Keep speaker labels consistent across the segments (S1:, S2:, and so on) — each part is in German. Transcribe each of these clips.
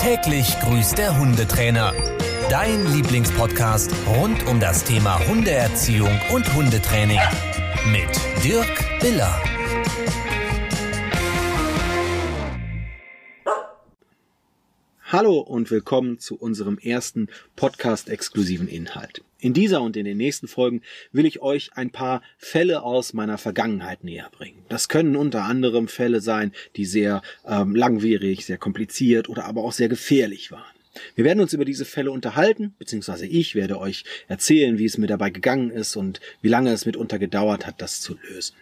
S1: Täglich grüßt der Hundetrainer. Dein Lieblingspodcast rund um das Thema Hundeerziehung und Hundetraining. Mit Dirk Biller.
S2: Hallo und willkommen zu unserem ersten Podcast-exklusiven Inhalt. In dieser und in den nächsten Folgen will ich euch ein paar Fälle aus meiner Vergangenheit näher bringen. Das können unter anderem Fälle sein, die sehr ähm, langwierig, sehr kompliziert oder aber auch sehr gefährlich waren. Wir werden uns über diese Fälle unterhalten, beziehungsweise ich werde euch erzählen, wie es mir dabei gegangen ist und wie lange es mitunter gedauert hat, das zu lösen.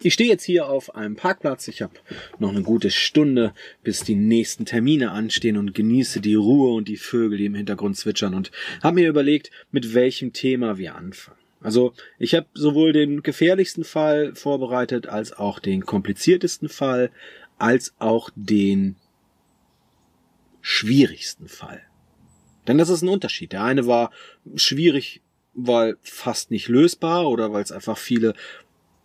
S2: Ich stehe jetzt hier auf einem Parkplatz. Ich habe noch eine gute Stunde, bis die nächsten Termine anstehen und genieße die Ruhe und die Vögel, die im Hintergrund zwitschern und habe mir überlegt, mit welchem Thema wir anfangen. Also ich habe sowohl den gefährlichsten Fall vorbereitet, als auch den kompliziertesten Fall, als auch den schwierigsten Fall. Denn das ist ein Unterschied. Der eine war schwierig, weil fast nicht lösbar oder weil es einfach viele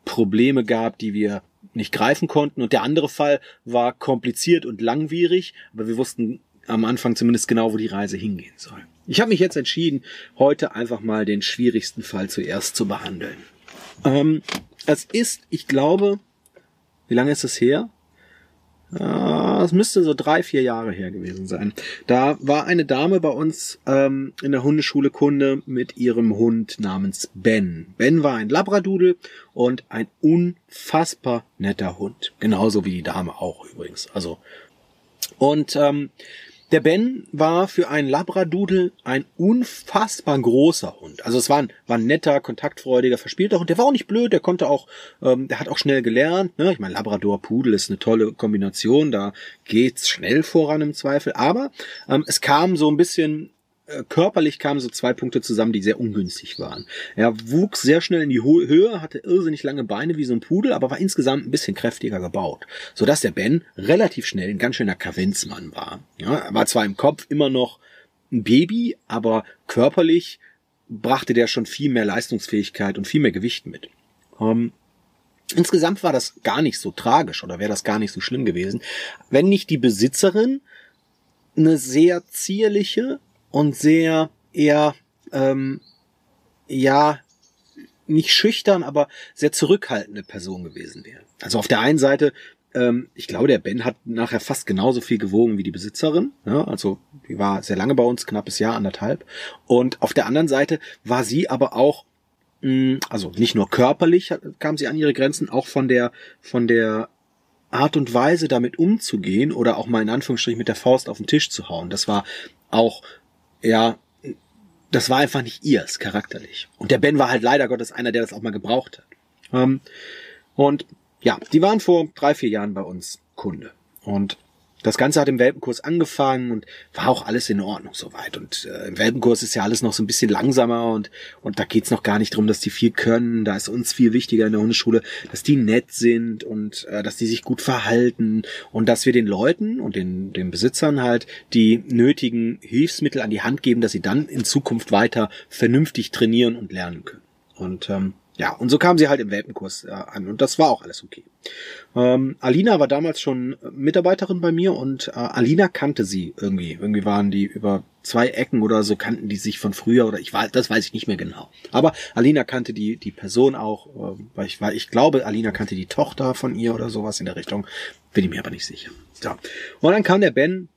S2: Probleme gab, die wir nicht greifen konnten. Und der andere Fall war kompliziert und langwierig, aber wir wussten am Anfang zumindest genau, wo die Reise hingehen soll. Ich habe mich jetzt entschieden, heute einfach mal den schwierigsten Fall zuerst zu behandeln. Ähm, es ist, ich glaube, wie lange ist es her? Es müsste so drei, vier Jahre her gewesen sein. Da war eine Dame bei uns ähm, in der Hundeschule Kunde mit ihrem Hund namens Ben. Ben war ein Labradudel und ein unfassbar netter Hund. Genauso wie die Dame auch übrigens. Also und ähm, der Ben war für einen Labradudel ein unfassbar großer Hund. Also es war ein, war ein netter, kontaktfreudiger, verspielter Hund. Der war auch nicht blöd, der konnte auch, ähm, der hat auch schnell gelernt. Ne? Ich meine, Labrador-Pudel ist eine tolle Kombination, da geht's schnell voran im Zweifel. Aber ähm, es kam so ein bisschen körperlich kamen so zwei Punkte zusammen, die sehr ungünstig waren. Er wuchs sehr schnell in die Höhe, hatte irrsinnig lange Beine wie so ein Pudel, aber war insgesamt ein bisschen kräftiger gebaut, sodass der Ben relativ schnell ein ganz schöner Kavenzmann war. Ja, er war zwar im Kopf immer noch ein Baby, aber körperlich brachte der schon viel mehr Leistungsfähigkeit und viel mehr Gewicht mit. Ähm, insgesamt war das gar nicht so tragisch oder wäre das gar nicht so schlimm gewesen, wenn nicht die Besitzerin eine sehr zierliche, und sehr eher, ähm, ja, nicht schüchtern, aber sehr zurückhaltende Person gewesen wäre. Also auf der einen Seite, ähm, ich glaube, der Ben hat nachher fast genauso viel gewogen wie die Besitzerin. Ja, also die war sehr lange bei uns, knappes Jahr, anderthalb. Und auf der anderen Seite war sie aber auch, mh, also nicht nur körperlich kam sie an ihre Grenzen, auch von der, von der Art und Weise damit umzugehen oder auch mal in Anführungsstrichen mit der Faust auf den Tisch zu hauen. Das war auch ja, das war einfach nicht ihrs, charakterlich. Und der Ben war halt leider Gottes einer, der das auch mal gebraucht hat. Ähm, und ja, die waren vor drei, vier Jahren bei uns Kunde. Und das Ganze hat im Welpenkurs angefangen und war auch alles in Ordnung soweit. Und äh, im Welpenkurs ist ja alles noch so ein bisschen langsamer und, und da geht's noch gar nicht drum, dass die viel können. Da ist uns viel wichtiger in der Hundeschule, dass die nett sind und äh, dass die sich gut verhalten und dass wir den Leuten und den, den Besitzern halt die nötigen Hilfsmittel an die Hand geben, dass sie dann in Zukunft weiter vernünftig trainieren und lernen können. Und ähm, ja, und so kam sie halt im Welpenkurs äh, an und das war auch alles okay. Ähm, Alina war damals schon Mitarbeiterin bei mir und äh, Alina kannte sie irgendwie. Irgendwie waren die über zwei Ecken oder so kannten die sich von früher oder ich weiß, das weiß ich nicht mehr genau. Aber Alina kannte die die Person auch, äh, weil ich weil ich glaube, Alina kannte die Tochter von ihr oder sowas in der Richtung. Bin ich mir aber nicht sicher. So. Und dann kam der Ben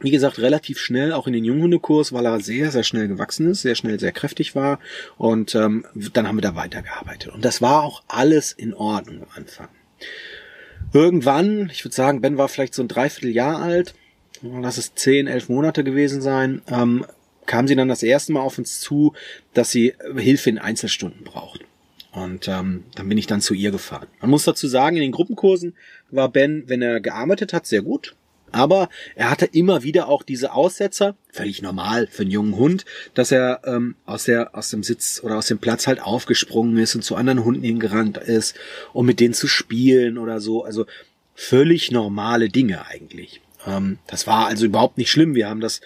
S2: wie gesagt, relativ schnell auch in den Junghundekurs, weil er sehr, sehr schnell gewachsen ist, sehr schnell, sehr kräftig war. Und ähm, dann haben wir da weitergearbeitet. Und das war auch alles in Ordnung am Anfang. Irgendwann, ich würde sagen, Ben war vielleicht so ein Dreivierteljahr alt, lass es zehn, elf Monate gewesen sein, ähm, kam sie dann das erste Mal auf uns zu, dass sie Hilfe in Einzelstunden braucht. Und ähm, dann bin ich dann zu ihr gefahren. Man muss dazu sagen, in den Gruppenkursen war Ben, wenn er gearbeitet hat, sehr gut. Aber er hatte immer wieder auch diese Aussetzer, völlig normal für einen jungen Hund, dass er ähm, aus, der, aus dem Sitz oder aus dem Platz halt aufgesprungen ist und zu anderen Hunden hingerannt ist, um mit denen zu spielen oder so. Also völlig normale Dinge eigentlich. Ähm, das war also überhaupt nicht schlimm. Wir haben das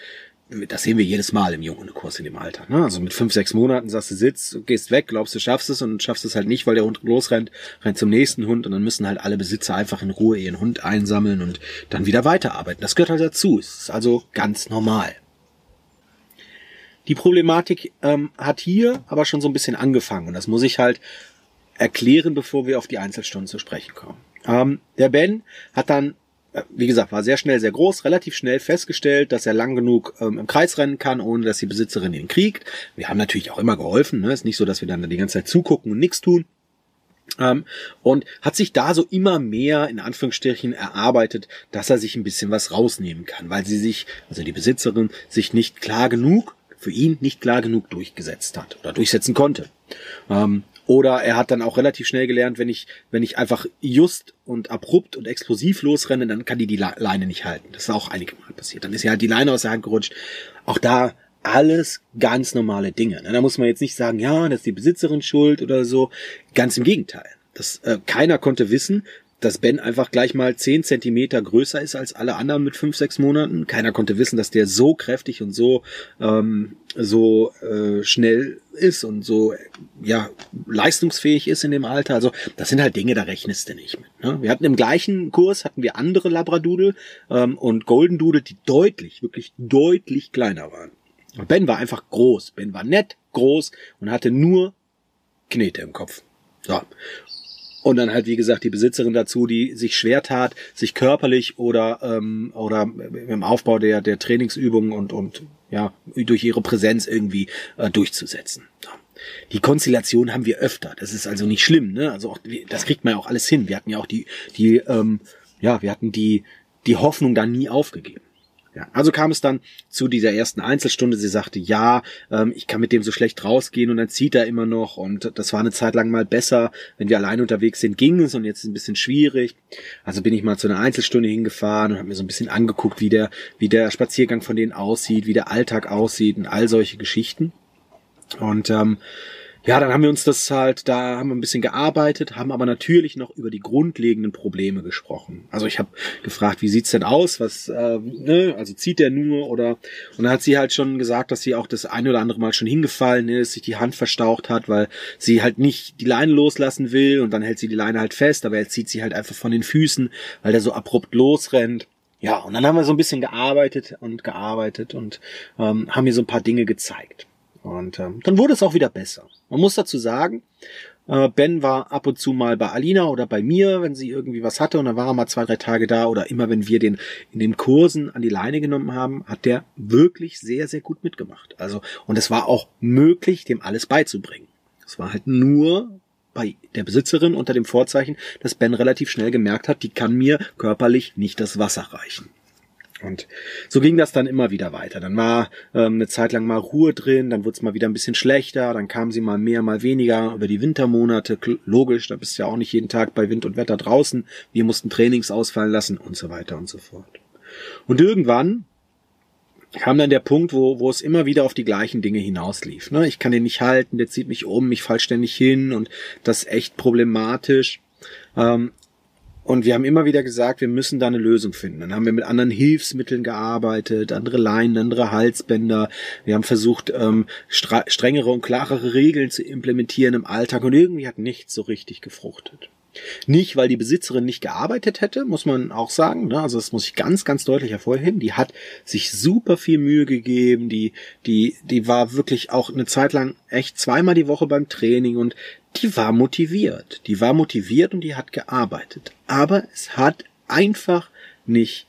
S2: das sehen wir jedes Mal im Junghundekurs in dem Alter. Ne? Also mit fünf, sechs Monaten sagst du Sitz, gehst weg, glaubst du schaffst es und schaffst es halt nicht, weil der Hund losrennt, rennt zum nächsten Hund und dann müssen halt alle Besitzer einfach in Ruhe ihren Hund einsammeln und dann wieder weiterarbeiten. Das gehört halt dazu. Es ist also ganz normal. Die Problematik ähm, hat hier aber schon so ein bisschen angefangen und das muss ich halt erklären, bevor wir auf die Einzelstunden zu sprechen kommen. Ähm, der Ben hat dann wie gesagt, war sehr schnell, sehr groß, relativ schnell festgestellt, dass er lang genug ähm, im Kreis rennen kann, ohne dass die Besitzerin ihn kriegt. Wir haben natürlich auch immer geholfen, ne? ist nicht so, dass wir dann die ganze Zeit zugucken und nichts tun. Ähm, und hat sich da so immer mehr in Anführungsstrichen erarbeitet, dass er sich ein bisschen was rausnehmen kann, weil sie sich, also die Besitzerin, sich nicht klar genug, für ihn nicht klar genug durchgesetzt hat oder durchsetzen konnte. Ähm, oder er hat dann auch relativ schnell gelernt, wenn ich, wenn ich einfach just und abrupt und explosiv losrenne, dann kann die die Leine nicht halten. Das ist auch einige Mal passiert. Dann ist ja halt die Leine aus der Hand gerutscht. Auch da alles ganz normale Dinge. Da muss man jetzt nicht sagen, ja, das ist die Besitzerin schuld oder so. Ganz im Gegenteil. Das, äh, keiner konnte wissen, dass Ben einfach gleich mal zehn Zentimeter größer ist als alle anderen mit fünf, sechs Monaten. Keiner konnte wissen, dass der so kräftig und so ähm, so äh, schnell ist und so ja leistungsfähig ist in dem Alter. Also das sind halt Dinge, da rechnest du nicht mit. Ne? Wir hatten im gleichen Kurs hatten wir andere Labradudel ähm, und Golden Doodle, die deutlich, wirklich deutlich kleiner waren. Und ben war einfach groß. Ben war nett, groß und hatte nur Knete im Kopf. So. Und dann halt, wie gesagt, die Besitzerin dazu, die sich schwer tat, sich körperlich oder, ähm, oder im Aufbau der, der Trainingsübungen und, und ja, durch ihre Präsenz irgendwie äh, durchzusetzen. Die Konstellation haben wir öfter. Das ist also nicht schlimm, ne? Also auch, das kriegt man ja auch alles hin. Wir hatten ja auch die, die, ähm, ja, wir hatten die, die Hoffnung da nie aufgegeben. Ja, also kam es dann zu dieser ersten Einzelstunde. Sie sagte, ja, ähm, ich kann mit dem so schlecht rausgehen und dann zieht er immer noch und das war eine Zeit lang mal besser. Wenn wir allein unterwegs sind, ging es und jetzt ist es ein bisschen schwierig. Also bin ich mal zu einer Einzelstunde hingefahren und habe mir so ein bisschen angeguckt, wie der, wie der Spaziergang von denen aussieht, wie der Alltag aussieht und all solche Geschichten. Und ähm, ja, dann haben wir uns das halt, da haben wir ein bisschen gearbeitet, haben aber natürlich noch über die grundlegenden Probleme gesprochen. Also ich habe gefragt, wie sieht's denn aus? Was, äh, ne, also zieht der nur oder und dann hat sie halt schon gesagt, dass sie auch das eine oder andere Mal schon hingefallen ist, sich die Hand verstaucht hat, weil sie halt nicht die Leine loslassen will und dann hält sie die Leine halt fest, aber jetzt zieht sie halt einfach von den Füßen, weil der so abrupt losrennt. Ja, und dann haben wir so ein bisschen gearbeitet und gearbeitet und ähm, haben mir so ein paar Dinge gezeigt. Und ähm, dann wurde es auch wieder besser. Man muss dazu sagen, äh, Ben war ab und zu mal bei Alina oder bei mir, wenn sie irgendwie was hatte und dann war er mal zwei, drei Tage da oder immer wenn wir den in den Kursen an die Leine genommen haben, hat der wirklich sehr, sehr gut mitgemacht. Also, und es war auch möglich, dem alles beizubringen. Es war halt nur bei der Besitzerin unter dem Vorzeichen, dass Ben relativ schnell gemerkt hat, die kann mir körperlich nicht das Wasser reichen. Und so ging das dann immer wieder weiter. Dann war ähm, eine Zeit lang mal Ruhe drin, dann wurde es mal wieder ein bisschen schlechter, dann kamen sie mal mehr, mal weniger über die Wintermonate. Logisch, da bist du ja auch nicht jeden Tag bei Wind und Wetter draußen. Wir mussten Trainings ausfallen lassen und so weiter und so fort. Und irgendwann kam dann der Punkt, wo, wo es immer wieder auf die gleichen Dinge hinauslief. Ne? Ich kann den nicht halten, der zieht mich um, ich fall ständig hin und das ist echt problematisch. Ähm, und wir haben immer wieder gesagt, wir müssen da eine Lösung finden. Dann haben wir mit anderen Hilfsmitteln gearbeitet, andere Leinen, andere Halsbänder. Wir haben versucht, ähm, strengere und klarere Regeln zu implementieren im Alltag und irgendwie hat nichts so richtig gefruchtet. Nicht, weil die Besitzerin nicht gearbeitet hätte, muss man auch sagen. Ne? Also das muss ich ganz, ganz deutlich hervorheben. Die hat sich super viel Mühe gegeben. Die, die, die war wirklich auch eine Zeit lang echt zweimal die Woche beim Training und die war motiviert. Die war motiviert und die hat gearbeitet. Aber es hat einfach nicht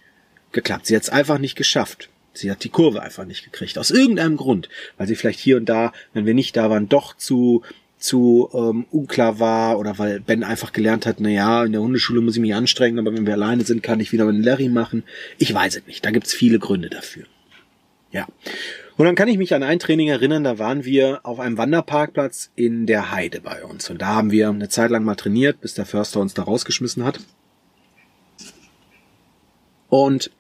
S2: geklappt. Sie hat es einfach nicht geschafft. Sie hat die Kurve einfach nicht gekriegt. Aus irgendeinem Grund. Weil sie vielleicht hier und da, wenn wir nicht da waren, doch zu zu ähm, unklar war oder weil Ben einfach gelernt hat, na ja, in der Hundeschule muss ich mich anstrengen, aber wenn wir alleine sind, kann ich wieder einen Larry machen. Ich weiß es nicht. Da gibt's viele Gründe dafür. Ja. Und dann kann ich mich an ein Training erinnern, da waren wir auf einem Wanderparkplatz in der Heide bei uns. Und da haben wir eine Zeit lang mal trainiert, bis der Förster uns da rausgeschmissen hat. Und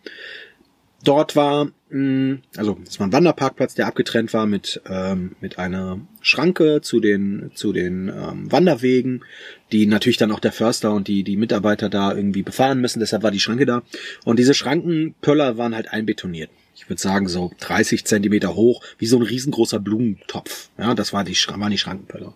S2: dort war, mm, also es war ein Wanderparkplatz, der abgetrennt war mit, ähm, mit einer Schranke zu den, zu den ähm, Wanderwegen, die natürlich dann auch der Förster und die, die Mitarbeiter da irgendwie befahren müssen. Deshalb war die Schranke da. Und diese Schrankenpöller waren halt einbetoniert. Ich würde sagen, so 30 Zentimeter hoch, wie so ein riesengroßer Blumentopf. Ja, das war die, waren die Schrankenpöller.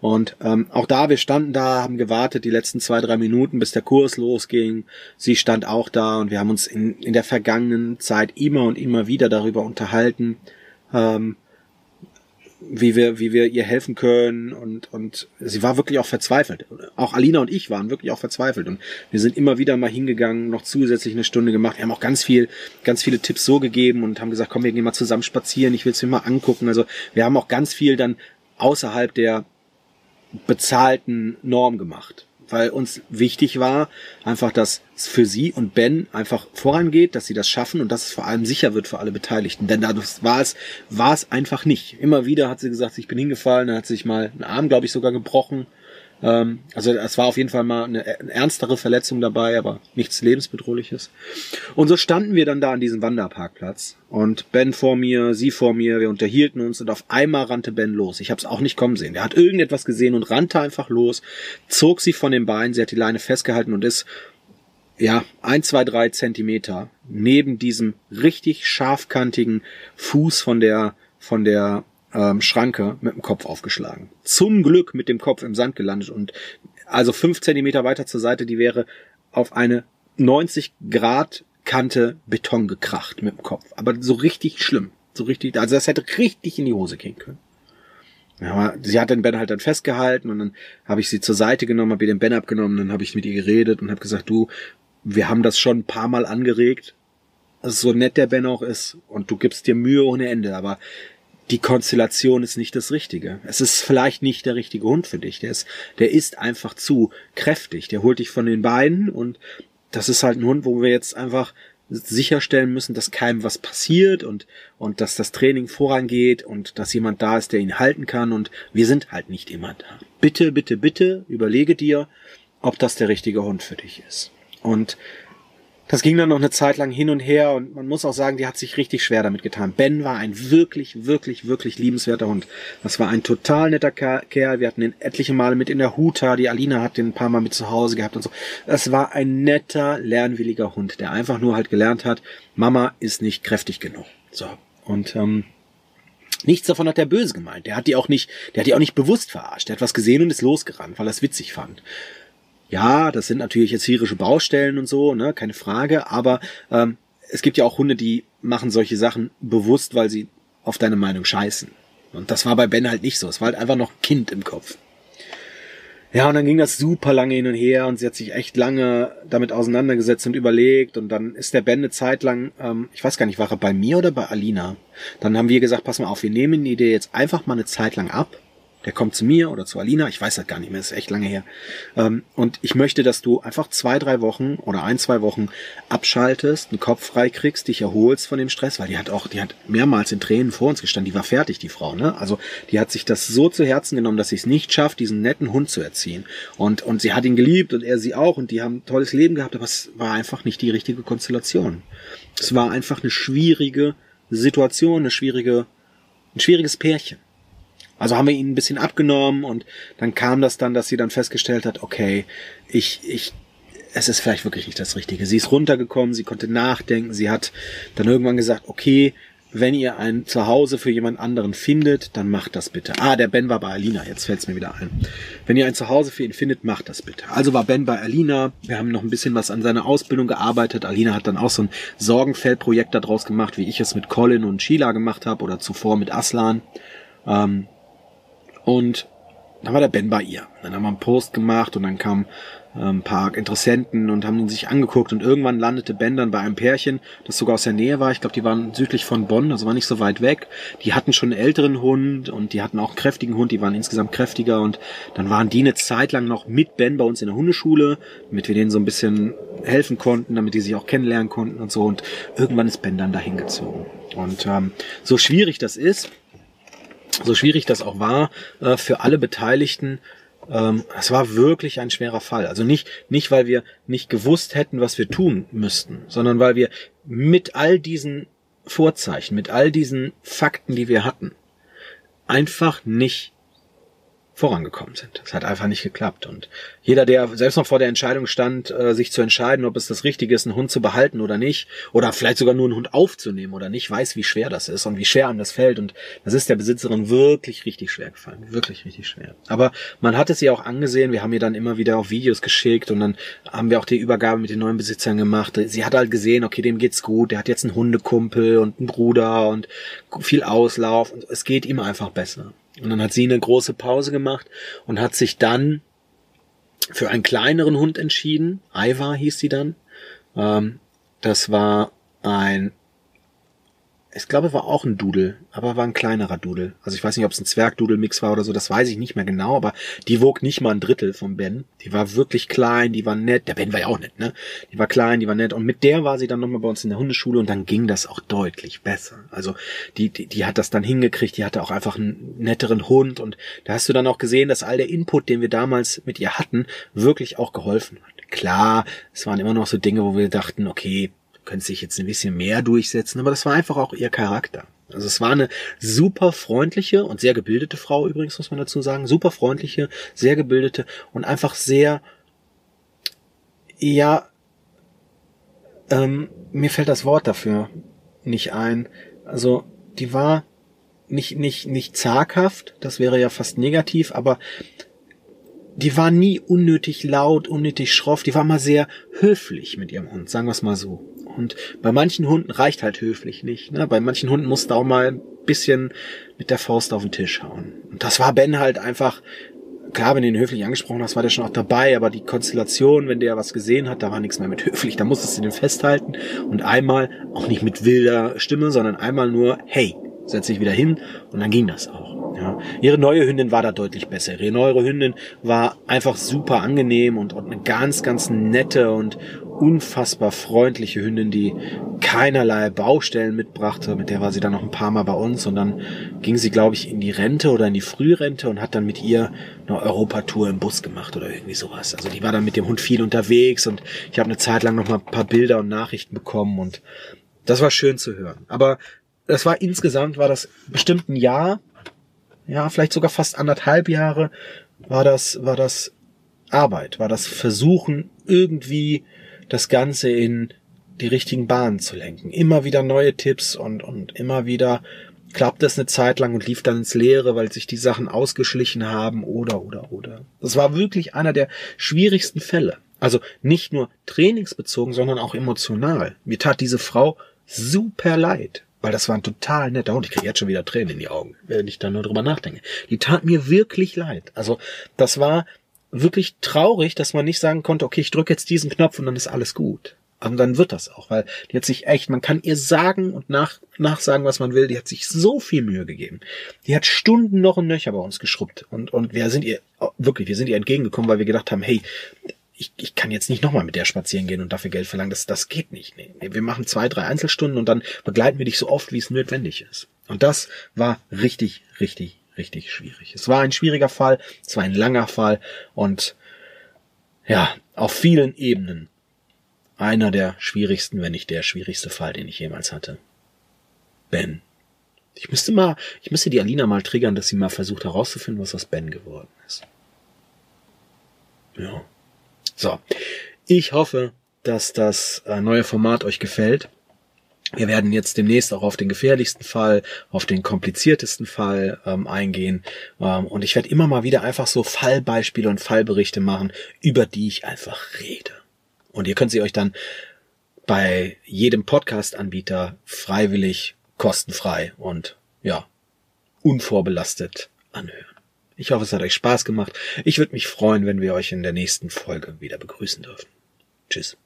S2: Und ähm, auch da, wir standen da, haben gewartet die letzten zwei, drei Minuten, bis der Kurs losging. Sie stand auch da und wir haben uns in, in der vergangenen Zeit immer und immer wieder darüber unterhalten, ähm, wie wir, wie wir ihr helfen können und, und sie war wirklich auch verzweifelt. Auch Alina und ich waren wirklich auch verzweifelt und wir sind immer wieder mal hingegangen, noch zusätzlich eine Stunde gemacht. Wir haben auch ganz viel, ganz viele Tipps so gegeben und haben gesagt, komm, wir gehen mal zusammen spazieren, ich will es mir mal angucken. Also wir haben auch ganz viel dann außerhalb der bezahlten Norm gemacht weil uns wichtig war, einfach, dass es für sie und Ben einfach vorangeht, dass sie das schaffen und dass es vor allem sicher wird für alle Beteiligten. Denn dadurch war es, war es einfach nicht. Immer wieder hat sie gesagt, ich bin hingefallen, dann hat sie sich mal einen Arm, glaube ich, sogar gebrochen. Ähm, also es war auf jeden Fall mal eine, eine ernstere Verletzung dabei, aber nichts lebensbedrohliches. Und so standen wir dann da an diesem Wanderparkplatz und Ben vor mir, sie vor mir, wir unterhielten uns und auf einmal rannte Ben los. Ich habe es auch nicht kommen sehen. Er hat irgendetwas gesehen und rannte einfach los, zog sie von den Beinen, sie hat die Leine festgehalten und ist ja, ein, zwei, drei Zentimeter neben diesem richtig scharfkantigen Fuß von der, von der ähm, Schranke mit dem Kopf aufgeschlagen. Zum Glück mit dem Kopf im Sand gelandet und also fünf Zentimeter weiter zur Seite, die wäre auf eine 90 Grad Kante Beton gekracht mit dem Kopf. Aber so richtig schlimm. So richtig, also das hätte richtig in die Hose gehen können. Ja, sie hat den Ben halt dann festgehalten und dann habe ich sie zur Seite genommen, habe ihr den Ben abgenommen, dann habe ich mit ihr geredet und habe gesagt, du, wir haben das schon ein paar Mal angeregt, so nett der Ben auch ist und du gibst dir Mühe ohne Ende, aber die Konstellation ist nicht das Richtige. Es ist vielleicht nicht der richtige Hund für dich. Der ist, der ist einfach zu kräftig. Der holt dich von den Beinen und das ist halt ein Hund, wo wir jetzt einfach sicherstellen müssen, dass keinem was passiert und, und dass das Training vorangeht und dass jemand da ist, der ihn halten kann und wir sind halt nicht immer da. Bitte, bitte, bitte überlege dir, ob das der richtige Hund für dich ist. Und das ging dann noch eine Zeit lang hin und her und man muss auch sagen, die hat sich richtig schwer damit getan. Ben war ein wirklich, wirklich, wirklich liebenswerter Hund. Das war ein total netter Kerl. Wir hatten ihn etliche Male mit in der Huta. Die Alina hat den ein paar Mal mit zu Hause gehabt und so. Das war ein netter, lernwilliger Hund, der einfach nur halt gelernt hat, Mama ist nicht kräftig genug. So. Und ähm, Nichts davon hat der böse gemeint. Der hat die auch nicht, der hat die auch nicht bewusst verarscht. Der hat was gesehen und ist losgerannt, weil er es witzig fand. Ja, das sind natürlich jetzt hierische Baustellen und so, ne, keine Frage, aber ähm, es gibt ja auch Hunde, die machen solche Sachen bewusst, weil sie auf deine Meinung scheißen. Und das war bei Ben halt nicht so. Es war halt einfach noch Kind im Kopf. Ja, und dann ging das super lange hin und her und sie hat sich echt lange damit auseinandergesetzt und überlegt und dann ist der Ben eine Zeit lang, ähm, ich weiß gar nicht, war er bei mir oder bei Alina? Dann haben wir gesagt, pass mal auf, wir nehmen die Idee jetzt einfach mal eine Zeit lang ab der kommt zu mir oder zu Alina, ich weiß das gar nicht mehr, ist echt lange her. Ähm, und ich möchte, dass du einfach zwei, drei Wochen oder ein, zwei Wochen abschaltest, einen Kopf frei kriegst, dich erholst von dem Stress, weil die hat auch, die hat mehrmals in Tränen vor uns gestanden, die war fertig, die Frau, ne? Also die hat sich das so zu Herzen genommen, dass sie es nicht schafft, diesen netten Hund zu erziehen. Und, und sie hat ihn geliebt und er sie auch und die haben ein tolles Leben gehabt, aber es war einfach nicht die richtige Konstellation. Es war einfach eine schwierige Situation, eine schwierige, ein schwieriges Pärchen. Also haben wir ihn ein bisschen abgenommen und dann kam das dann, dass sie dann festgestellt hat, okay, ich, ich, es ist vielleicht wirklich nicht das Richtige. Sie ist runtergekommen, sie konnte nachdenken, sie hat dann irgendwann gesagt, okay, wenn ihr ein Zuhause für jemand anderen findet, dann macht das bitte. Ah, der Ben war bei Alina, jetzt fällt es mir wieder ein. Wenn ihr ein Zuhause für ihn findet, macht das bitte. Also war Ben bei Alina, wir haben noch ein bisschen was an seiner Ausbildung gearbeitet. Alina hat dann auch so ein Sorgenfeldprojekt daraus gemacht, wie ich es mit Colin und Sheila gemacht habe oder zuvor mit Aslan. Ähm, und dann war der Ben bei ihr. Dann haben wir einen Post gemacht und dann kamen äh, ein paar Interessenten und haben ihn sich angeguckt und irgendwann landete Ben dann bei einem Pärchen, das sogar aus der Nähe war. Ich glaube, die waren südlich von Bonn, also war nicht so weit weg. Die hatten schon einen älteren Hund und die hatten auch einen kräftigen Hund, die waren insgesamt kräftiger und dann waren die eine Zeit lang noch mit Ben bei uns in der Hundeschule, damit wir denen so ein bisschen helfen konnten, damit die sich auch kennenlernen konnten und so und irgendwann ist Ben dann dahin gezogen. Und ähm, so schwierig das ist, so schwierig das auch war äh, für alle Beteiligten, ähm, es war wirklich ein schwerer Fall. Also nicht, nicht, weil wir nicht gewusst hätten, was wir tun müssten, sondern weil wir mit all diesen Vorzeichen, mit all diesen Fakten, die wir hatten, einfach nicht vorangekommen sind. Es hat einfach nicht geklappt. Und jeder, der selbst noch vor der Entscheidung stand, äh, sich zu entscheiden, ob es das Richtige ist, einen Hund zu behalten oder nicht, oder vielleicht sogar nur einen Hund aufzunehmen oder nicht, weiß, wie schwer das ist und wie schwer einem das fällt. Und das ist der Besitzerin wirklich richtig schwer gefallen. Wirklich richtig schwer. Aber man hat es ihr auch angesehen. Wir haben ihr dann immer wieder auch Videos geschickt und dann haben wir auch die Übergabe mit den neuen Besitzern gemacht. Sie hat halt gesehen, okay, dem geht's gut. Der hat jetzt einen Hundekumpel und einen Bruder und viel Auslauf. Und es geht ihm einfach besser. Und dann hat sie eine große Pause gemacht und hat sich dann für einen kleineren Hund entschieden. Iva hieß sie dann. Ähm, das war ein ich glaube, war auch ein Dudel, aber war ein kleinerer Dudel. Also ich weiß nicht, ob es ein Zwergdudel-Mix war oder so, das weiß ich nicht mehr genau, aber die wog nicht mal ein Drittel vom Ben. Die war wirklich klein, die war nett. Der Ben war ja auch nett, ne? Die war klein, die war nett. Und mit der war sie dann nochmal bei uns in der Hundeschule und dann ging das auch deutlich besser. Also die, die, die hat das dann hingekriegt, die hatte auch einfach einen netteren Hund und da hast du dann auch gesehen, dass all der Input, den wir damals mit ihr hatten, wirklich auch geholfen hat. Klar, es waren immer noch so Dinge, wo wir dachten, okay, könnte sich jetzt ein bisschen mehr durchsetzen, aber das war einfach auch ihr Charakter. Also es war eine super freundliche und sehr gebildete Frau übrigens, muss man dazu sagen. Super freundliche, sehr gebildete und einfach sehr, ja, ähm, mir fällt das Wort dafür nicht ein. Also die war nicht, nicht, nicht zaghaft, das wäre ja fast negativ, aber die war nie unnötig laut, unnötig schroff, die war mal sehr höflich mit ihrem Hund, sagen wir es mal so. Und bei manchen Hunden reicht halt höflich nicht. Ne? Bei manchen Hunden musst du auch mal ein bisschen mit der Faust auf den Tisch hauen. Und das war Ben halt einfach, klar, wenn du ihn höflich angesprochen hast, war der schon auch dabei, aber die Konstellation, wenn der was gesehen hat, da war nichts mehr mit höflich, da musstest du den festhalten und einmal, auch nicht mit wilder Stimme, sondern einmal nur, hey, setz dich wieder hin und dann ging das auch. Ja. Ihre neue Hündin war da deutlich besser. Ihre neue Hündin war einfach super angenehm und, und eine ganz, ganz nette und unfassbar freundliche Hündin, die keinerlei Baustellen mitbrachte. Mit der war sie dann noch ein paar Mal bei uns und dann ging sie, glaube ich, in die Rente oder in die Frührente und hat dann mit ihr eine Europatour im Bus gemacht oder irgendwie sowas. Also die war dann mit dem Hund viel unterwegs und ich habe eine Zeit lang noch mal ein paar Bilder und Nachrichten bekommen und das war schön zu hören. Aber das war insgesamt, war das bestimmt ein Jahr, ja, vielleicht sogar fast anderthalb Jahre, war das, war das Arbeit, war das Versuchen, irgendwie das Ganze in die richtigen Bahnen zu lenken. Immer wieder neue Tipps und, und immer wieder klappt es eine Zeit lang und lief dann ins Leere, weil sich die Sachen ausgeschlichen haben oder, oder, oder. Das war wirklich einer der schwierigsten Fälle. Also nicht nur trainingsbezogen, sondern auch emotional. Mir tat diese Frau super leid weil das war ein total netter Hund. Ich kriege jetzt schon wieder Tränen in die Augen, wenn ich da nur drüber nachdenke. Die tat mir wirklich leid. Also das war wirklich traurig, dass man nicht sagen konnte, okay, ich drücke jetzt diesen Knopf und dann ist alles gut. Und dann wird das auch, weil die hat sich echt, man kann ihr sagen und nach, nachsagen, was man will, die hat sich so viel Mühe gegeben. Die hat Stunden noch und nöcher bei uns geschrubbt. Und, und wir sind ihr, wirklich, wir sind ihr entgegengekommen, weil wir gedacht haben, hey, ich, ich kann jetzt nicht nochmal mit der spazieren gehen und dafür Geld verlangen. Das, das geht nicht. Nee, wir machen zwei, drei Einzelstunden und dann begleiten wir dich so oft, wie es notwendig ist. Und das war richtig, richtig, richtig schwierig. Es war ein schwieriger Fall, es war ein langer Fall und ja, auf vielen Ebenen einer der schwierigsten, wenn nicht der schwierigste Fall, den ich jemals hatte. Ben. Ich müsste mal, ich müsste die Alina mal triggern, dass sie mal versucht herauszufinden, was aus Ben geworden ist. Ja. So, ich hoffe, dass das äh, neue Format euch gefällt. Wir werden jetzt demnächst auch auf den gefährlichsten Fall, auf den kompliziertesten Fall ähm, eingehen. Ähm, und ich werde immer mal wieder einfach so Fallbeispiele und Fallberichte machen, über die ich einfach rede. Und ihr könnt sie euch dann bei jedem Podcast-Anbieter freiwillig, kostenfrei und ja, unvorbelastet anhören. Ich hoffe, es hat euch Spaß gemacht. Ich würde mich freuen, wenn wir euch in der nächsten Folge wieder begrüßen dürfen. Tschüss.